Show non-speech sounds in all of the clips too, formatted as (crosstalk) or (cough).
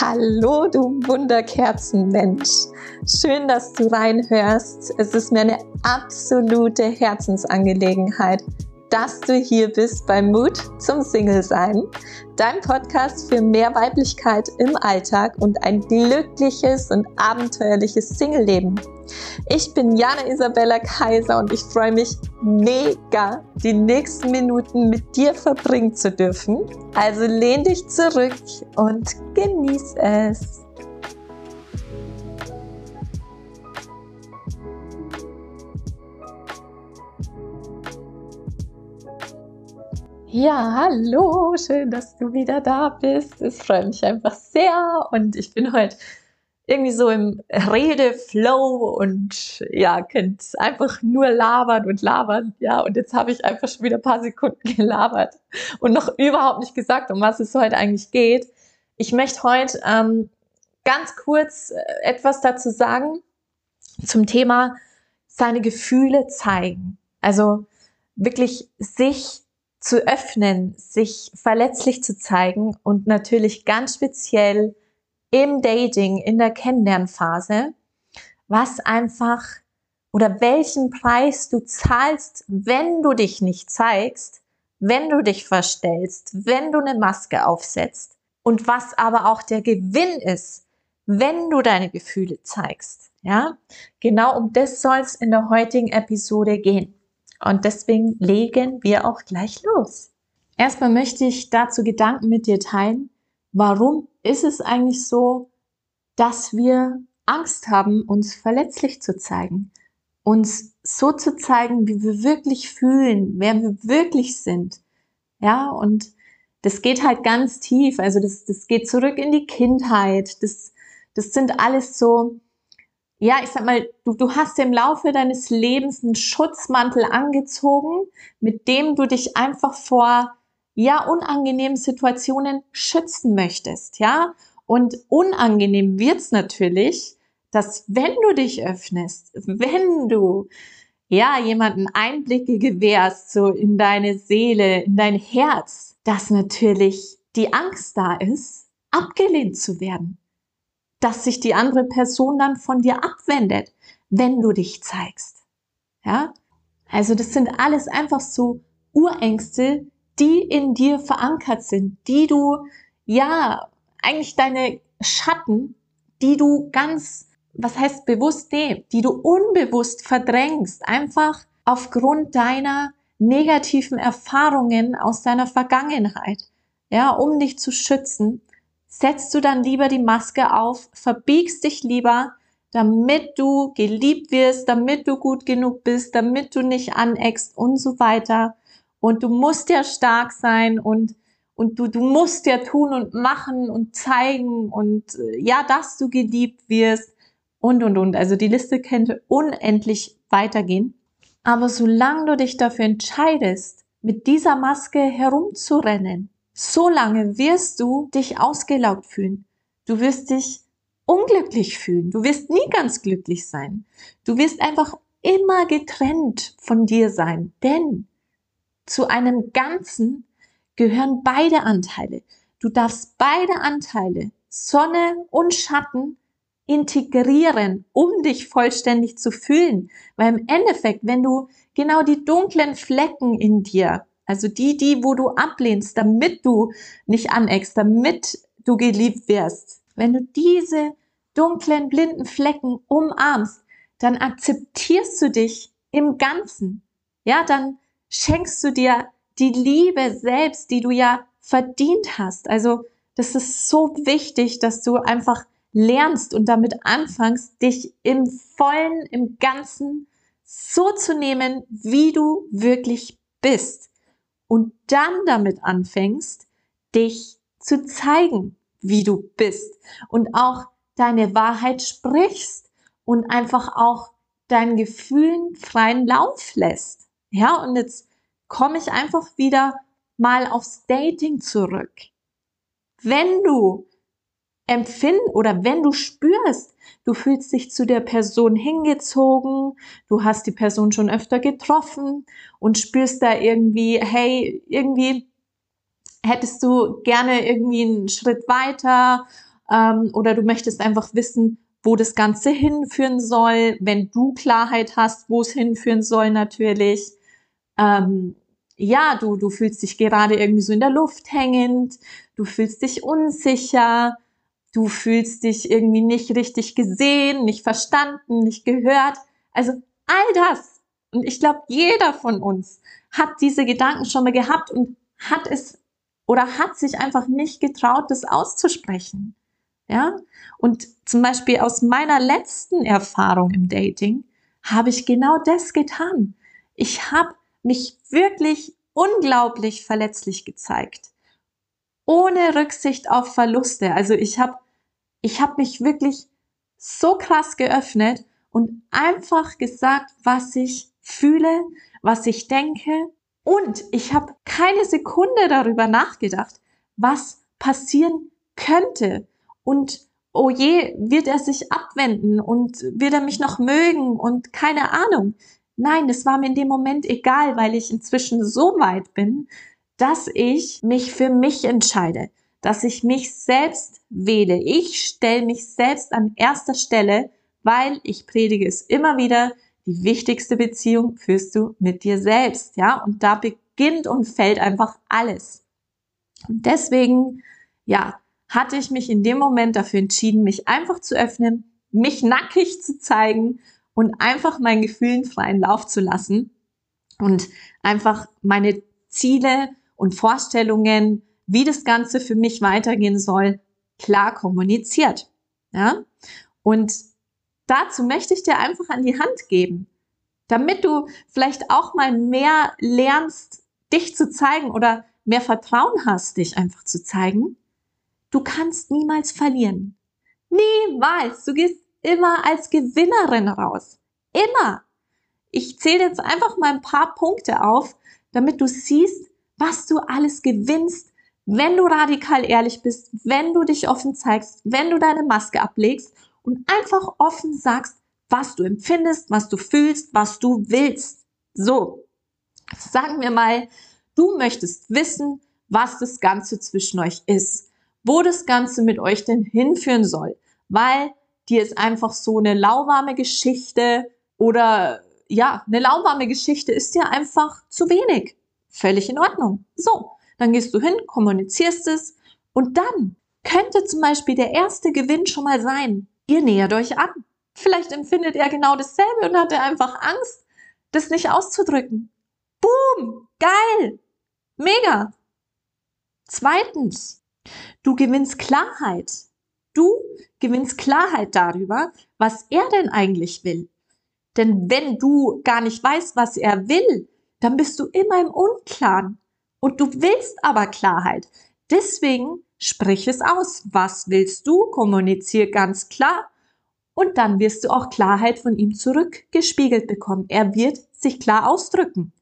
Hallo, du Wunderkerzenmensch. Schön, dass du reinhörst. Es ist mir eine absolute Herzensangelegenheit, dass du hier bist bei Mut zum Single-Sein, dein Podcast für mehr Weiblichkeit im Alltag und ein glückliches und abenteuerliches Single-Leben. Ich bin Jana Isabella Kaiser und ich freue mich mega, die nächsten Minuten mit dir verbringen zu dürfen. Also lehn dich zurück und genieß es. Ja, hallo, schön, dass du wieder da bist. Es freut mich einfach sehr und ich bin heute irgendwie so im Redeflow und ja, könnt einfach nur labern und labern. Ja, und jetzt habe ich einfach schon wieder ein paar Sekunden (laughs) gelabert und noch überhaupt nicht gesagt, um was es heute eigentlich geht. Ich möchte heute ähm, ganz kurz äh, etwas dazu sagen zum Thema seine Gefühle zeigen. Also wirklich sich zu öffnen, sich verletzlich zu zeigen und natürlich ganz speziell im Dating, in der Kennenlernphase, was einfach oder welchen Preis du zahlst, wenn du dich nicht zeigst, wenn du dich verstellst, wenn du eine Maske aufsetzt und was aber auch der Gewinn ist, wenn du deine Gefühle zeigst. Ja, genau um das soll es in der heutigen Episode gehen. Und deswegen legen wir auch gleich los. Erstmal möchte ich dazu Gedanken mit dir teilen, warum ist es eigentlich so, dass wir Angst haben, uns verletzlich zu zeigen, uns so zu zeigen, wie wir wirklich fühlen, wer wir wirklich sind. Ja, und das geht halt ganz tief. Also das, das geht zurück in die Kindheit. Das, das sind alles so, ja, ich sag mal, du, du hast im Laufe deines Lebens einen Schutzmantel angezogen, mit dem du dich einfach vor ja unangenehmen Situationen schützen möchtest, ja? Und unangenehm wird's natürlich, dass wenn du dich öffnest, wenn du ja jemanden Einblicke gewährst so in deine Seele, in dein Herz, dass natürlich die Angst da ist, abgelehnt zu werden, dass sich die andere Person dann von dir abwendet, wenn du dich zeigst. Ja? Also das sind alles einfach so Urängste, die in dir verankert sind, die du, ja, eigentlich deine Schatten, die du ganz, was heißt bewusst, nee, die du unbewusst verdrängst, einfach aufgrund deiner negativen Erfahrungen aus deiner Vergangenheit, ja, um dich zu schützen, setzt du dann lieber die Maske auf, verbiegst dich lieber, damit du geliebt wirst, damit du gut genug bist, damit du nicht aneckst und so weiter. Und du musst ja stark sein und, und du, du musst ja tun und machen und zeigen und ja, dass du geliebt wirst und, und, und. Also die Liste könnte unendlich weitergehen. Aber solange du dich dafür entscheidest, mit dieser Maske herumzurennen, solange wirst du dich ausgelaugt fühlen. Du wirst dich unglücklich fühlen. Du wirst nie ganz glücklich sein. Du wirst einfach immer getrennt von dir sein. Denn zu einem Ganzen gehören beide Anteile. Du darfst beide Anteile, Sonne und Schatten, integrieren, um dich vollständig zu fühlen. Weil im Endeffekt, wenn du genau die dunklen Flecken in dir, also die, die, wo du ablehnst, damit du nicht aneckst, damit du geliebt wirst, wenn du diese dunklen, blinden Flecken umarmst, dann akzeptierst du dich im Ganzen. Ja, dann schenkst du dir die Liebe selbst, die du ja verdient hast. Also das ist so wichtig, dass du einfach lernst und damit anfängst, dich im vollen, im ganzen so zu nehmen, wie du wirklich bist. Und dann damit anfängst, dich zu zeigen, wie du bist. Und auch deine Wahrheit sprichst und einfach auch deinen Gefühlen freien Lauf lässt. Ja, und jetzt komme ich einfach wieder mal aufs Dating zurück. Wenn du empfinden oder wenn du spürst, du fühlst dich zu der Person hingezogen, du hast die Person schon öfter getroffen und spürst da irgendwie, hey, irgendwie hättest du gerne irgendwie einen Schritt weiter, ähm, oder du möchtest einfach wissen, wo das Ganze hinführen soll, wenn du Klarheit hast, wo es hinführen soll natürlich. Ähm, ja, du, du fühlst dich gerade irgendwie so in der Luft hängend, du fühlst dich unsicher, du fühlst dich irgendwie nicht richtig gesehen, nicht verstanden, nicht gehört. Also all das. Und ich glaube, jeder von uns hat diese Gedanken schon mal gehabt und hat es oder hat sich einfach nicht getraut, das auszusprechen. Ja? Und zum Beispiel aus meiner letzten Erfahrung im Dating habe ich genau das getan. Ich habe mich wirklich unglaublich verletzlich gezeigt. Ohne Rücksicht auf Verluste. Also ich habe ich habe mich wirklich so krass geöffnet und einfach gesagt, was ich fühle, was ich denke. Und ich habe keine Sekunde darüber nachgedacht, was passieren könnte. Und oh je, wird er sich abwenden und wird er mich noch mögen und keine Ahnung. Nein, es war mir in dem Moment egal, weil ich inzwischen so weit bin, dass ich mich für mich entscheide, dass ich mich selbst wähle. Ich stelle mich selbst an erster Stelle, weil ich predige es immer wieder, die wichtigste Beziehung führst du mit dir selbst, ja? Und da beginnt und fällt einfach alles. Und deswegen, ja, hatte ich mich in dem Moment dafür entschieden, mich einfach zu öffnen, mich nackig zu zeigen und einfach meinen Gefühlen freien Lauf zu lassen und einfach meine Ziele und Vorstellungen, wie das Ganze für mich weitergehen soll, klar kommuniziert. Ja? Und dazu möchte ich dir einfach an die Hand geben, damit du vielleicht auch mal mehr lernst, dich zu zeigen oder mehr Vertrauen hast, dich einfach zu zeigen Du kannst niemals verlieren. Niemals. Du gehst immer als Gewinnerin raus. Immer. Ich zähle jetzt einfach mal ein paar Punkte auf, damit du siehst, was du alles gewinnst, wenn du radikal ehrlich bist, wenn du dich offen zeigst, wenn du deine Maske ablegst und einfach offen sagst, was du empfindest, was du fühlst, was du willst. So, sagen wir mal, du möchtest wissen, was das Ganze zwischen euch ist wo das Ganze mit euch denn hinführen soll. Weil dir ist einfach so eine lauwarme Geschichte oder ja, eine lauwarme Geschichte ist dir einfach zu wenig. Völlig in Ordnung. So, dann gehst du hin, kommunizierst es und dann könnte zum Beispiel der erste Gewinn schon mal sein. Ihr nähert euch an. Vielleicht empfindet er genau dasselbe und hat er einfach Angst, das nicht auszudrücken. Boom! Geil! Mega! Zweitens, Du gewinnst Klarheit. Du gewinnst Klarheit darüber, was er denn eigentlich will. Denn wenn du gar nicht weißt, was er will, dann bist du immer im Unklaren. Und du willst aber Klarheit. Deswegen sprich es aus. Was willst du? Kommunizier ganz klar. Und dann wirst du auch Klarheit von ihm zurückgespiegelt bekommen. Er wird sich klar ausdrücken.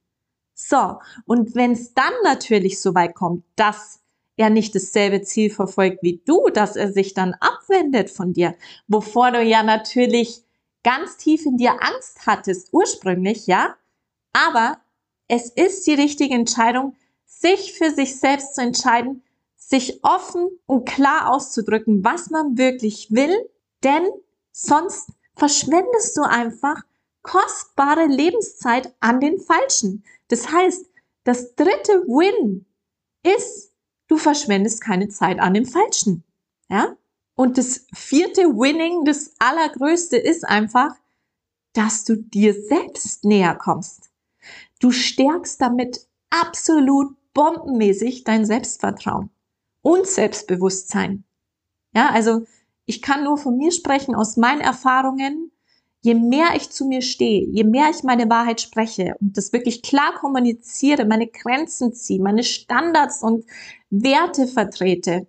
So, und wenn es dann natürlich so weit kommt, dass er nicht dasselbe Ziel verfolgt wie du, dass er sich dann abwendet von dir, wovor du ja natürlich ganz tief in dir Angst hattest, ursprünglich, ja. Aber es ist die richtige Entscheidung, sich für sich selbst zu entscheiden, sich offen und klar auszudrücken, was man wirklich will, denn sonst verschwendest du einfach kostbare Lebenszeit an den Falschen. Das heißt, das dritte Win ist, du verschwendest keine Zeit an dem Falschen. Ja? Und das vierte Winning, das allergrößte ist einfach, dass du dir selbst näher kommst. Du stärkst damit absolut bombenmäßig dein Selbstvertrauen und Selbstbewusstsein. Ja, also ich kann nur von mir sprechen, aus meinen Erfahrungen je mehr ich zu mir stehe, je mehr ich meine Wahrheit spreche und das wirklich klar kommuniziere, meine Grenzen ziehe, meine Standards und Werte vertrete,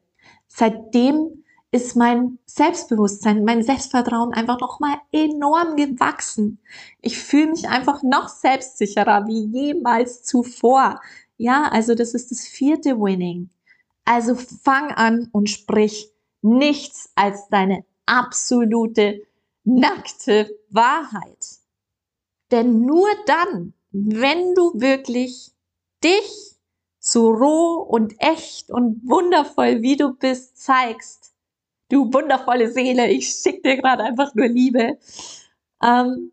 seitdem ist mein Selbstbewusstsein, mein Selbstvertrauen einfach noch mal enorm gewachsen. Ich fühle mich einfach noch selbstsicherer wie jemals zuvor. Ja, also das ist das vierte Winning. Also fang an und sprich nichts als deine absolute nackte Wahrheit. Denn nur dann, wenn du wirklich dich so roh und echt und wundervoll wie du bist zeigst, du wundervolle Seele, ich schicke dir gerade einfach nur Liebe. Ähm,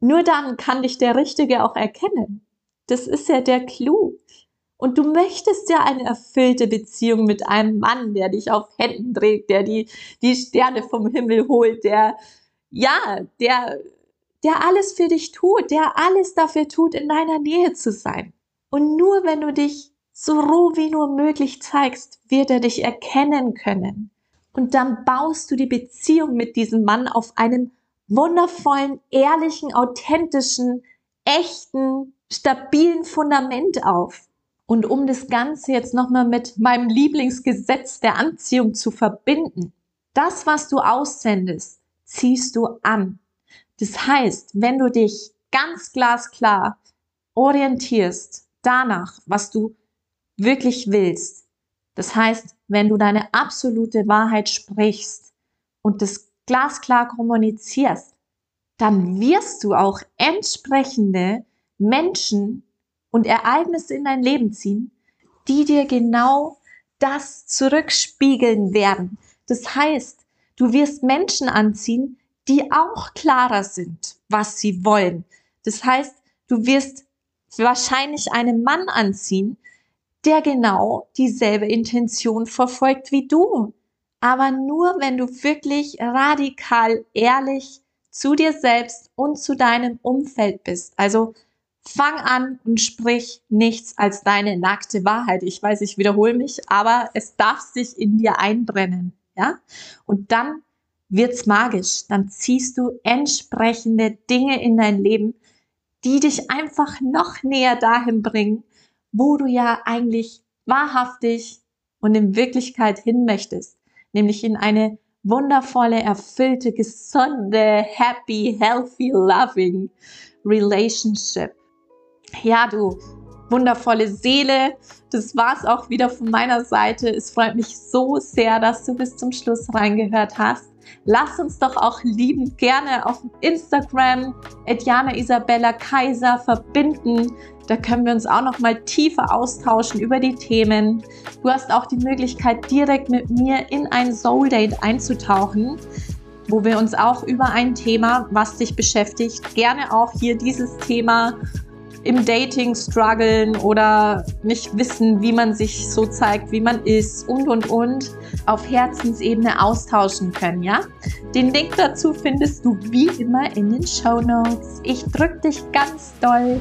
nur dann kann dich der Richtige auch erkennen. Das ist ja der Clou. Und du möchtest ja eine erfüllte Beziehung mit einem Mann, der dich auf Händen trägt, der die, die Sterne vom Himmel holt, der, ja, der, der alles für dich tut, der alles dafür tut, in deiner Nähe zu sein. Und nur wenn du dich so roh wie nur möglich zeigst, wird er dich erkennen können. Und dann baust du die Beziehung mit diesem Mann auf einem wundervollen, ehrlichen, authentischen, echten, stabilen Fundament auf. Und um das Ganze jetzt nochmal mit meinem Lieblingsgesetz der Anziehung zu verbinden, das, was du aussendest, ziehst du an. Das heißt, wenn du dich ganz glasklar orientierst danach, was du wirklich willst, das heißt, wenn du deine absolute Wahrheit sprichst und das glasklar kommunizierst, dann wirst du auch entsprechende Menschen und Ereignisse in dein Leben ziehen, die dir genau das zurückspiegeln werden. Das heißt, du wirst Menschen anziehen, die auch klarer sind, was sie wollen. Das heißt, du wirst wahrscheinlich einen Mann anziehen, der genau dieselbe Intention verfolgt wie du. Aber nur wenn du wirklich radikal ehrlich zu dir selbst und zu deinem Umfeld bist. Also Fang an und sprich nichts als deine nackte Wahrheit. Ich weiß, ich wiederhole mich, aber es darf sich in dir einbrennen, ja? Und dann wird's magisch. Dann ziehst du entsprechende Dinge in dein Leben, die dich einfach noch näher dahin bringen, wo du ja eigentlich wahrhaftig und in Wirklichkeit hin möchtest, nämlich in eine wundervolle, erfüllte, gesunde, happy, healthy, loving Relationship ja, du wundervolle Seele. Das war's auch wieder von meiner Seite. Es freut mich so sehr, dass du bis zum Schluss reingehört hast. Lass uns doch auch liebend gerne auf Instagram Etjana Isabella Kaiser verbinden. Da können wir uns auch noch mal tiefer austauschen über die Themen. Du hast auch die Möglichkeit, direkt mit mir in ein Soul Date einzutauchen, wo wir uns auch über ein Thema, was dich beschäftigt, gerne auch hier dieses Thema im Dating strugglen oder nicht wissen, wie man sich so zeigt, wie man ist und und und auf Herzensebene austauschen können, ja? Den Link dazu findest du wie immer in den Show Notes. Ich drück dich ganz doll